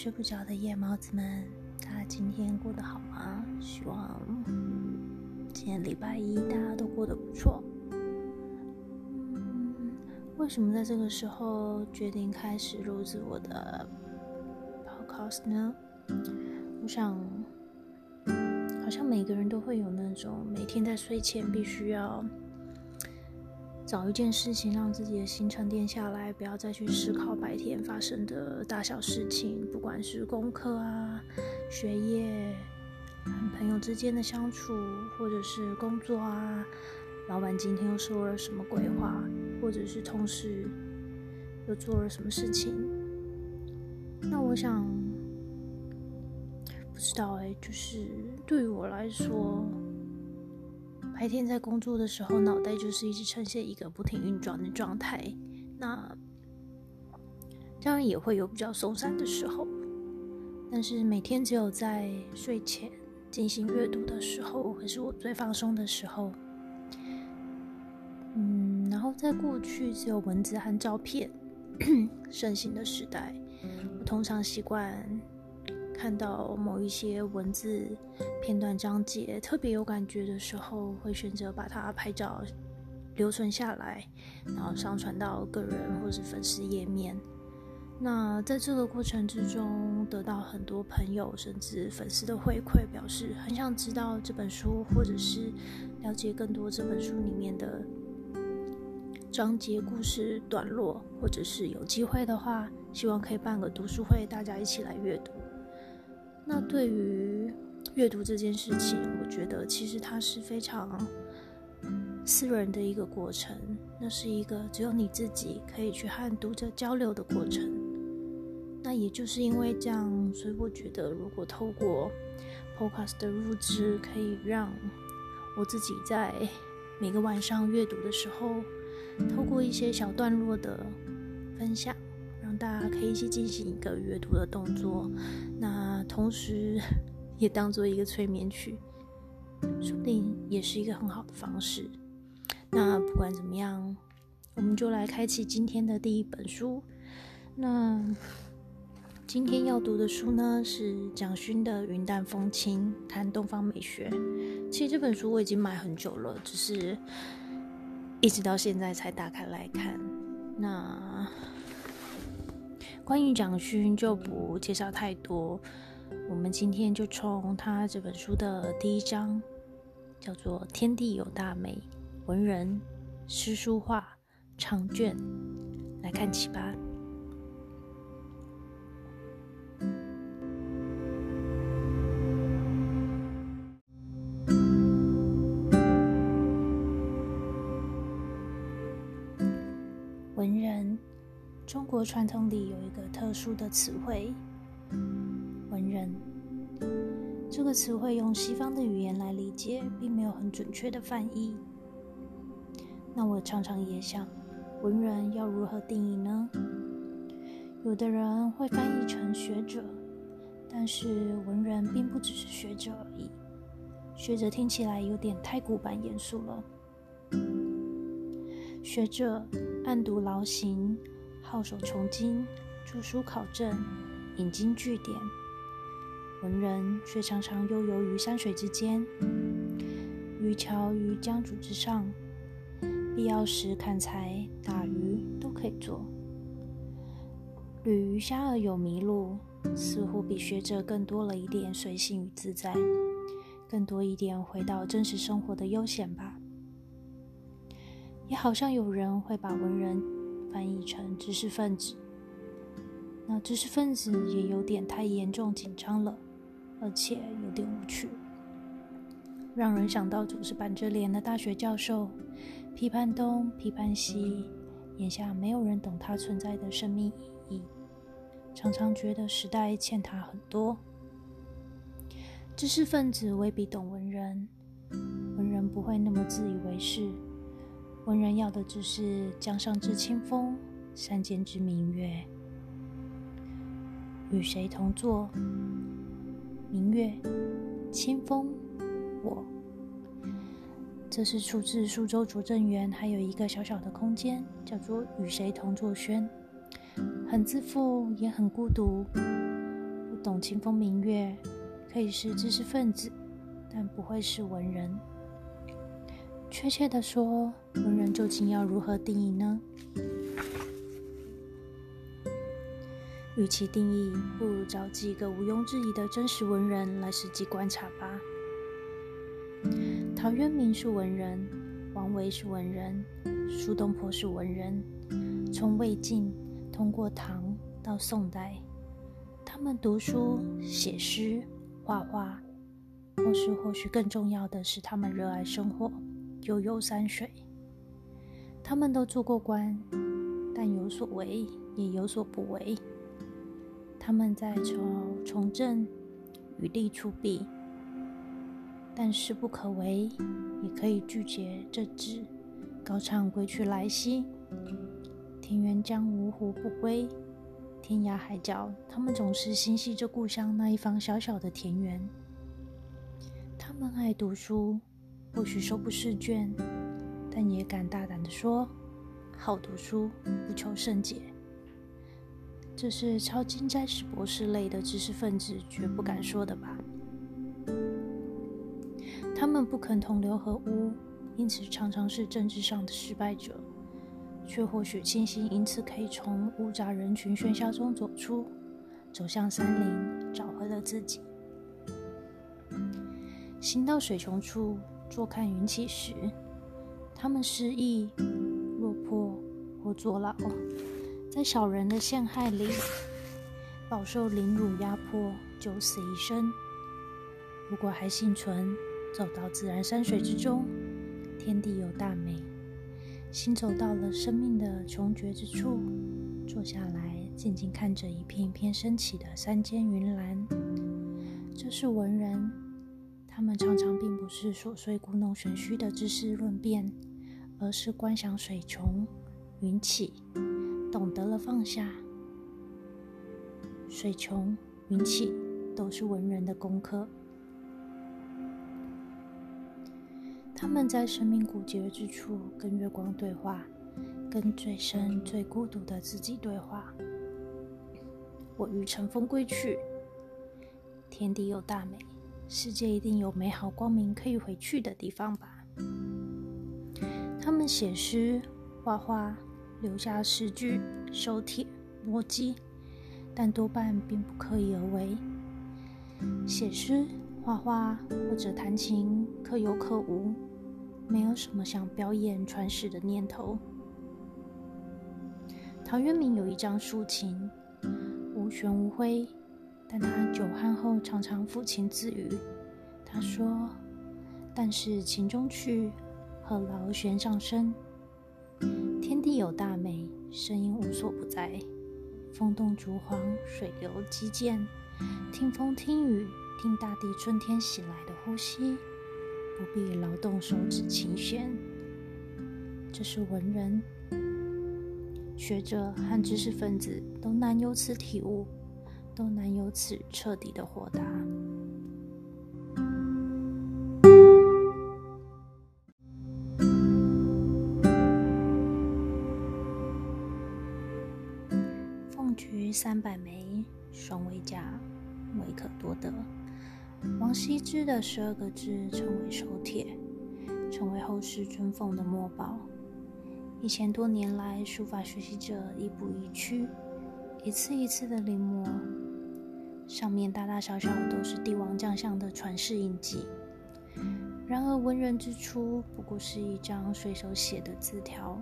睡不着的夜猫子们，大家今天过得好吗？希望今天礼拜一大家都过得不错。嗯，为什么在这个时候决定开始录制我的 podcast 呢？我想，好像每个人都会有那种每天在睡前必须要。找一件事情让自己的心沉淀下来，不要再去思考白天发生的大小事情，不管是功课啊、学业、朋友之间的相处，或者是工作啊，老板今天又说了什么鬼话，或者是同事又做了什么事情。那我想，不知道哎，就是对于我来说。白天在工作的时候，脑袋就是一直呈现一个不停运转的状态。那当然也会有比较松散的时候，但是每天只有在睡前进行阅读的时候，会是我最放松的时候。嗯，然后在过去只有文字和照片 盛行的时代，我通常习惯。看到某一些文字片段章节特别有感觉的时候，会选择把它拍照留存下来，然后上传到个人或是粉丝页面。那在这个过程之中，得到很多朋友甚至粉丝的回馈，表示很想知道这本书，或者是了解更多这本书里面的章节、故事段落，或者是有机会的话，希望可以办个读书会，大家一起来阅读。那对于阅读这件事情，我觉得其实它是非常私人的一个过程，那是一个只有你自己可以去和读者交流的过程。那也就是因为这样，所以我觉得如果透过 Podcast 的录制，可以让我自己在每个晚上阅读的时候，透过一些小段落的分享。让大家可以一起进行一个阅读的动作，那同时也当做一个催眠曲，说不定也是一个很好的方式。那不管怎么样，我们就来开启今天的第一本书。那今天要读的书呢是蒋勋的《云淡风轻谈东方美学》。其实这本书我已经买很久了，只是一直到现在才打开来看。那。关于蒋勋就不介绍太多，我们今天就从他这本书的第一章，叫做“天地有大美，文人诗书画长卷”来看起吧。文人。中国传统里有一个特殊的词汇“”，个词汇用西方的语言来理解，并没有很准确的翻译。那我常常也想，文人要如何定义呢？有的人会翻译成学者，但是文人并不只是学者而已。学者听起来有点太古板严肃了。学者暗读劳形。好手从经，著书考证，引经据典；文人却常常悠游于山水之间，渔樵于江渚之上，必要时砍柴打鱼都可以做。旅鱼虾而有迷路，似乎比学者更多了一点随性与自在，更多一点回到真实生活的悠闲吧。也好像有人会把文人。翻译成知识分子，那知识分子也有点太严重紧张了，而且有点无趣，让人想到总是板着脸的大学教授，批判东批判西，眼下没有人懂他存在的生命意义，常常觉得时代欠他很多。知识分子未必懂文人，文人不会那么自以为是。文人要的只是江上之清风，山间之明月。与谁同坐？明月、清风、我。这是出自苏州拙政园，还有一个小小的空间，叫做“与谁同坐轩”，很自负，也很孤独。不懂清风明月，可以是知识分子，但不会是文人。确切的说，文人究竟要如何定义呢？与其定义，不如找几个毋庸置疑的真实文人来实际观察吧。陶渊明是文人，王维是文人，苏东坡是文人。从魏晋通过唐到宋代，他们读书、写诗、画画，或是或许更重要的是，他们热爱生活。悠悠山水，他们都做过官，但有所为也有所不为。他们在朝从政，与利出弊，但是不可为，也可以拒绝政治，高唱归去来兮。田园将芜胡不归，天涯海角，他们总是心系着故乡那一方小小的田园。他们爱读书。或许收不释卷，但也敢大胆的说：“好读书，不求甚解。”这是超金斋史博士类的知识分子绝不敢说的吧？他们不肯同流合污，因此常常是政治上的失败者，却或许庆幸因此可以从乌杂人群喧嚣中走出，走向山林，找回了自己。行到水穷处。坐看云起时，他们失意、落魄或坐牢，在小人的陷害里，饱受凌辱压迫，九死一生。如果还幸存，走到自然山水之中，天地有大美，行走到了生命的穷绝之处，坐下来静静看着一片一片升起的山间云岚，这是文人。他们常常并不是琐碎故弄玄虚的知识论辩，而是观想水穷云起，懂得了放下。水穷云起都是文人的功课。他们在生命枯竭之处跟月光对话，跟最深最孤独的自己对话。我欲乘风归去，天地有大美。世界一定有美好光明可以回去的地方吧？他们写诗、画画，留下诗句、手帖、墨迹，但多半并不刻意而为。写诗、画画或者弹琴，可有可无，没有什么想表演传世的念头。陶渊明有一张竖琴，无弦无徽。但他久酣后常常抚琴自语。他说：“但是琴中去，何劳弦上声？天地有大美，声音无所不在。风动竹黄，水流激溅，听风听雨，听大地春天袭来的呼吸，不必劳动手指琴弦。”这是文人、学者和知识分子都难有此体悟。都难有此彻底的豁达。三百枚，双为佳，未可多得。王羲之的十二个字成为手帖，成为后世尊奉的墨宝。一千多年来，书法学习者亦步亦趋，一次一次的临摹。上面大大小小都是帝王将相的传世印记。然而文人之初不过是一张随手写的字条，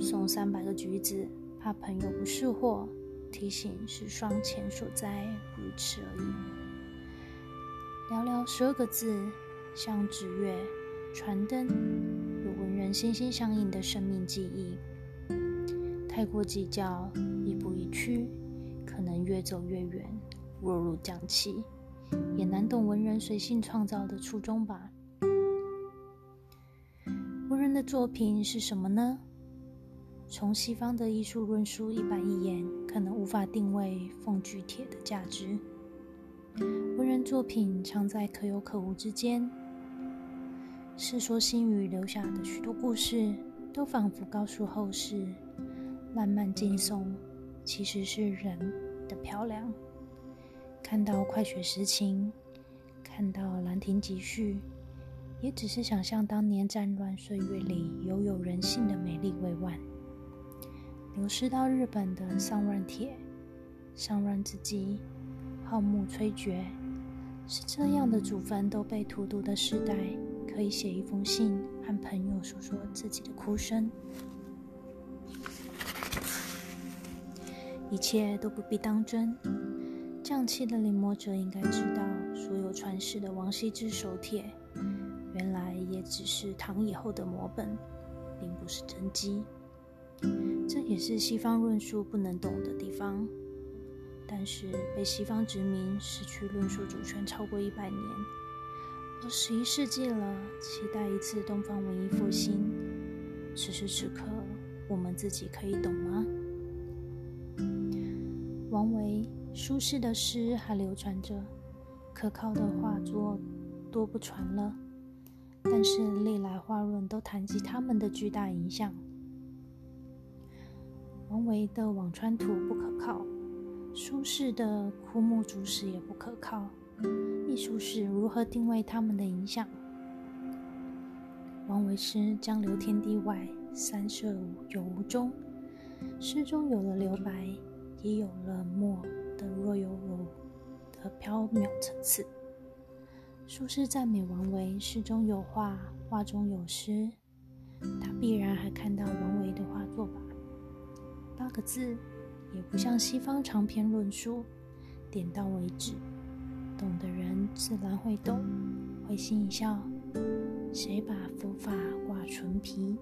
送三百个橘子，怕朋友不识货，提醒是双钱所在，如此而已。寥寥十二个字，像纸月、传灯，有文人心心相印的生命记忆。太过计较，一步一趋。可能越走越远，落入匠气，也难懂文人随性创造的初衷吧。文人的作品是什么呢？从西方的艺术论述一板一眼，可能无法定位凤菊帖的价值。文人作品常在可有可无之间，《世说新语》留下的许多故事，都仿佛告诉后世，浪漫劲松。其实是人的漂亮。看到《快雪时晴》，看到《兰亭集序》，也只是想象当年战乱岁月里犹有人性的美丽未完。流失到日本的上乱铁，上乱之际，浩木摧绝，是这样的祖坟都被荼毒的时代，可以写一封信，和朋友诉说自己的哭声。一切都不必当真。匠气的临摹者应该知道，所有传世的王羲之手帖，原来也只是唐以后的摹本，并不是真迹。这也是西方论述不能懂的地方。但是被西方殖民，失去论述主权超过一百年，二十一世纪了，期待一次东方文艺复兴。此时此刻，我们自己可以懂吗？王维、苏轼的诗还流传着，可靠的画作多不传了。但是历来画论都谈及他们的巨大影响。王维的《辋川图》不可靠，苏轼的《枯木竹石》也不可靠。艺术史如何定位他们的影响？王维诗江流天地外，三色有无中，诗中有了留白。也有了墨的若有若无的飘渺层次。苏轼赞美王维，诗中有画，画中有诗，他必然还看到王维的画作吧？八个字，也不像西方长篇论述，点到为止，懂的人自然会懂，会心一笑。谁把佛法挂唇皮？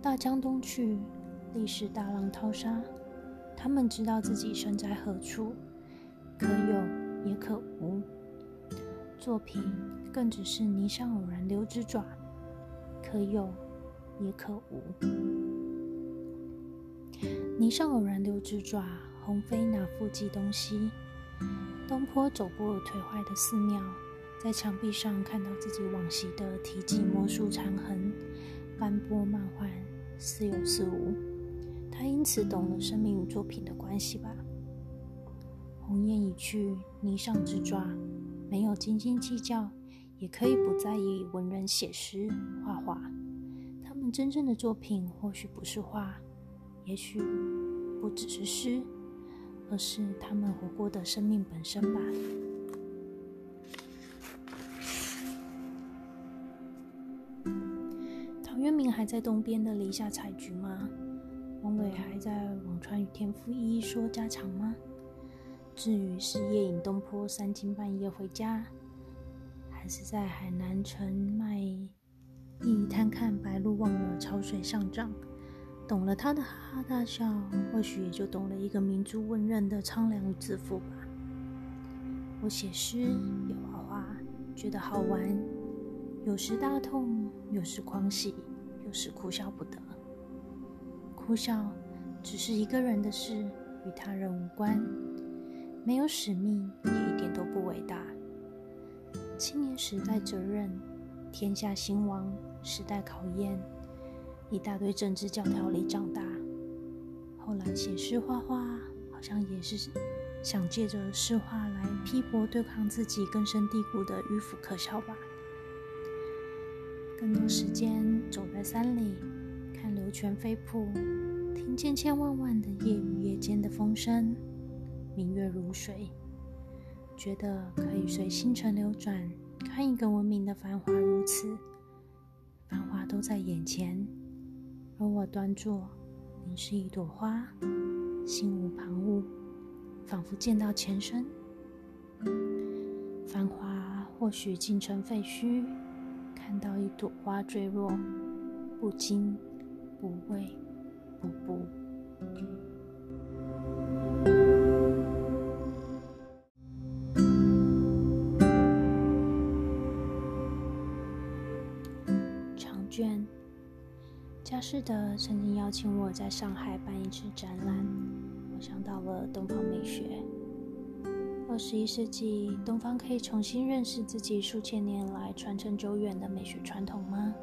大江东去。历史大浪淘沙，他们知道自己身在何处，可有也可无。作品更只是泥上偶然留之爪，可有也可无。泥上偶然留指爪，鸿飞拿复计东西？东坡走过颓坏的寺庙，在墙壁上看到自己往昔的题记魔术残痕，斑驳漫画，似有似无。他因此懂了生命与作品的关系吧。鸿雁已去，泥上之爪，没有斤斤计较，也可以不在意文人写诗画画。他们真正的作品或许不是画，也许不只是诗，而是他们活过的生命本身吧。陶渊明还在东边的篱下采菊吗？王维还在《辋川与天父》一一说家常吗？至于是夜饮东坡三更半夜回家，还是在海南城卖艺贪看白鹭忘了潮水上涨？懂了他的哈哈大笑，或许也就懂了一个明珠问任的苍凉与自负吧。我写诗也画画，觉得好玩，有时大痛，有时狂喜，有时哭笑不得。哭笑只是一个人的事，与他人无关。没有使命，也一点都不伟大。青年时代责任，天下兴亡，时代考验，一大堆政治教条里长大。后来写诗画画，好像也是想借着诗画来批驳对抗自己根深蒂固的迂腐可笑吧。更多时间走在山里。看流泉飞瀑，听千千万万的夜与夜间的风声，明月如水，觉得可以随星辰流转，看一个文明的繁华如此，繁华都在眼前，而我端坐，凝视一朵花，心无旁骛，仿佛见到前生。繁华或许尽成废墟，看到一朵花坠落，不惊。不畏不怖。是的曾经邀请我在上海办一次展览，我想到了东方美学。二十一世纪，东方可以重新认识自己数千年来传承久远的美学传统吗？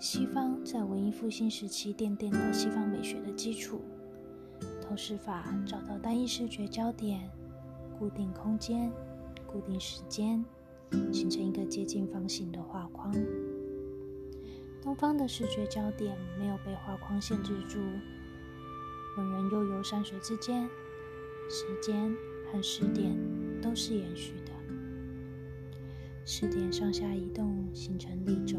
西方在文艺复兴时期奠定了西方美学的基础，透视法找到单一视觉焦点，固定空间，固定时间，形成一个接近方形的画框。东方的视觉焦点没有被画框限制住，文人悠游山水之间，时间和时点都是延续的。时点上下移动形成立轴，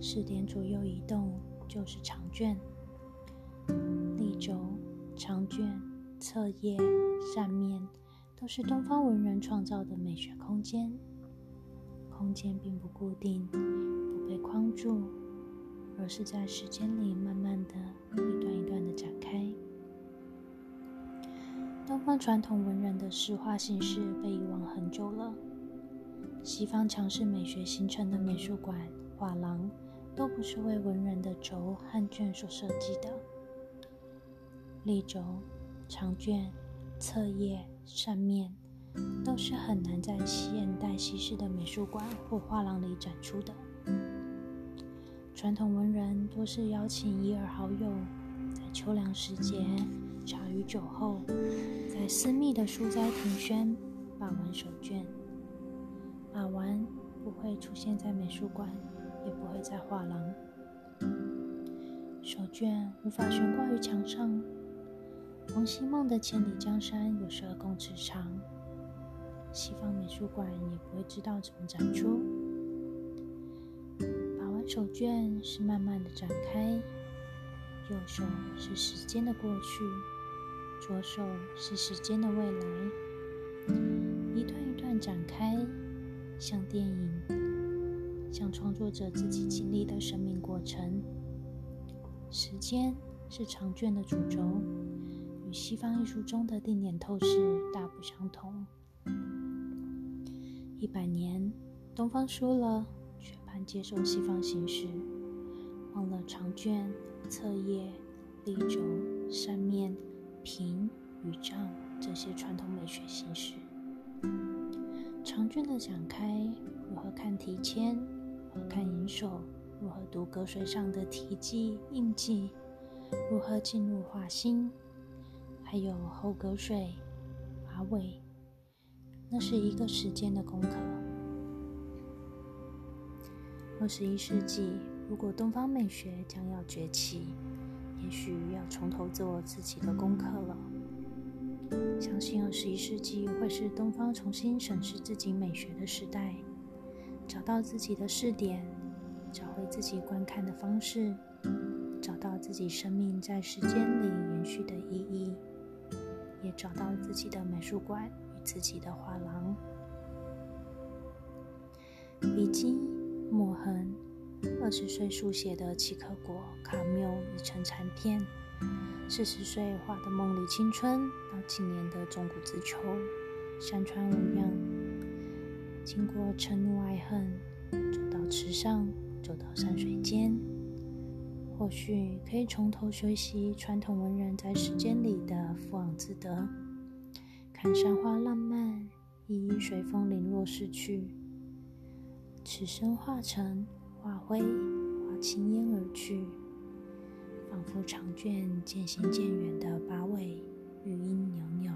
时点左右移动就是长卷。立轴、长卷、侧页、扇面，都是东方文人创造的美学空间。空间并不固定，被框住，而是在时间里慢慢的一段一段的展开。东方传统文人的诗画形式被遗忘很久了，西方强势美学形成的美术馆、画廊，都不是为文人的轴和卷所设计的。立轴、长卷、侧页、扇面，都是很难在现代西式的美术馆或画廊里展出的。传统文人多是邀请一二好友，在秋凉时节茶余酒后，在私密的书斋庭轩把玩手卷。把玩不会出现在美术馆，也不会在画廊。手卷无法悬挂于墙上。王希孟的《千里江山》有十二公尺长，西方美术馆也不会知道怎么展出。手卷是慢慢的展开，右手是时间的过去，左手是时间的未来，一段一段展开，像电影，像创作者自己经历的生命过程。时间是长卷的主轴。与西方艺术中的定点透视大不相同。一百年，东方输了，接受西方形式，忘了长卷、侧页、立轴、扇面、平与丈这些传统美学形式。长卷的展开，如何看题签，如何看银手，如何读隔水上的题记印记，如何进入画心。还有后隔水、马尾，那是一个时间的功课。二十一世纪，如果东方美学将要崛起，也许要从头做自己的功课了。相信二十一世纪会是东方重新审视自己美学的时代，找到自己的视点，找回自己观看的方式，找到自己生命在时间里延续的意义。也找到自己的美术馆与自己的画廊。笔记墨痕，二十岁书写的契克果卡缪已成残片；四十岁画的梦里青春，到今年的中古之秋，山川无恙。经过嗔怒爱恨，走到池上，走到山水间。或许可以从头学习传统文人在时间里的俯昂自得，看山花浪漫，一一随风零落逝去，此生化成化灰，化青烟而去，仿佛长卷渐行渐远的八尾，余音袅袅。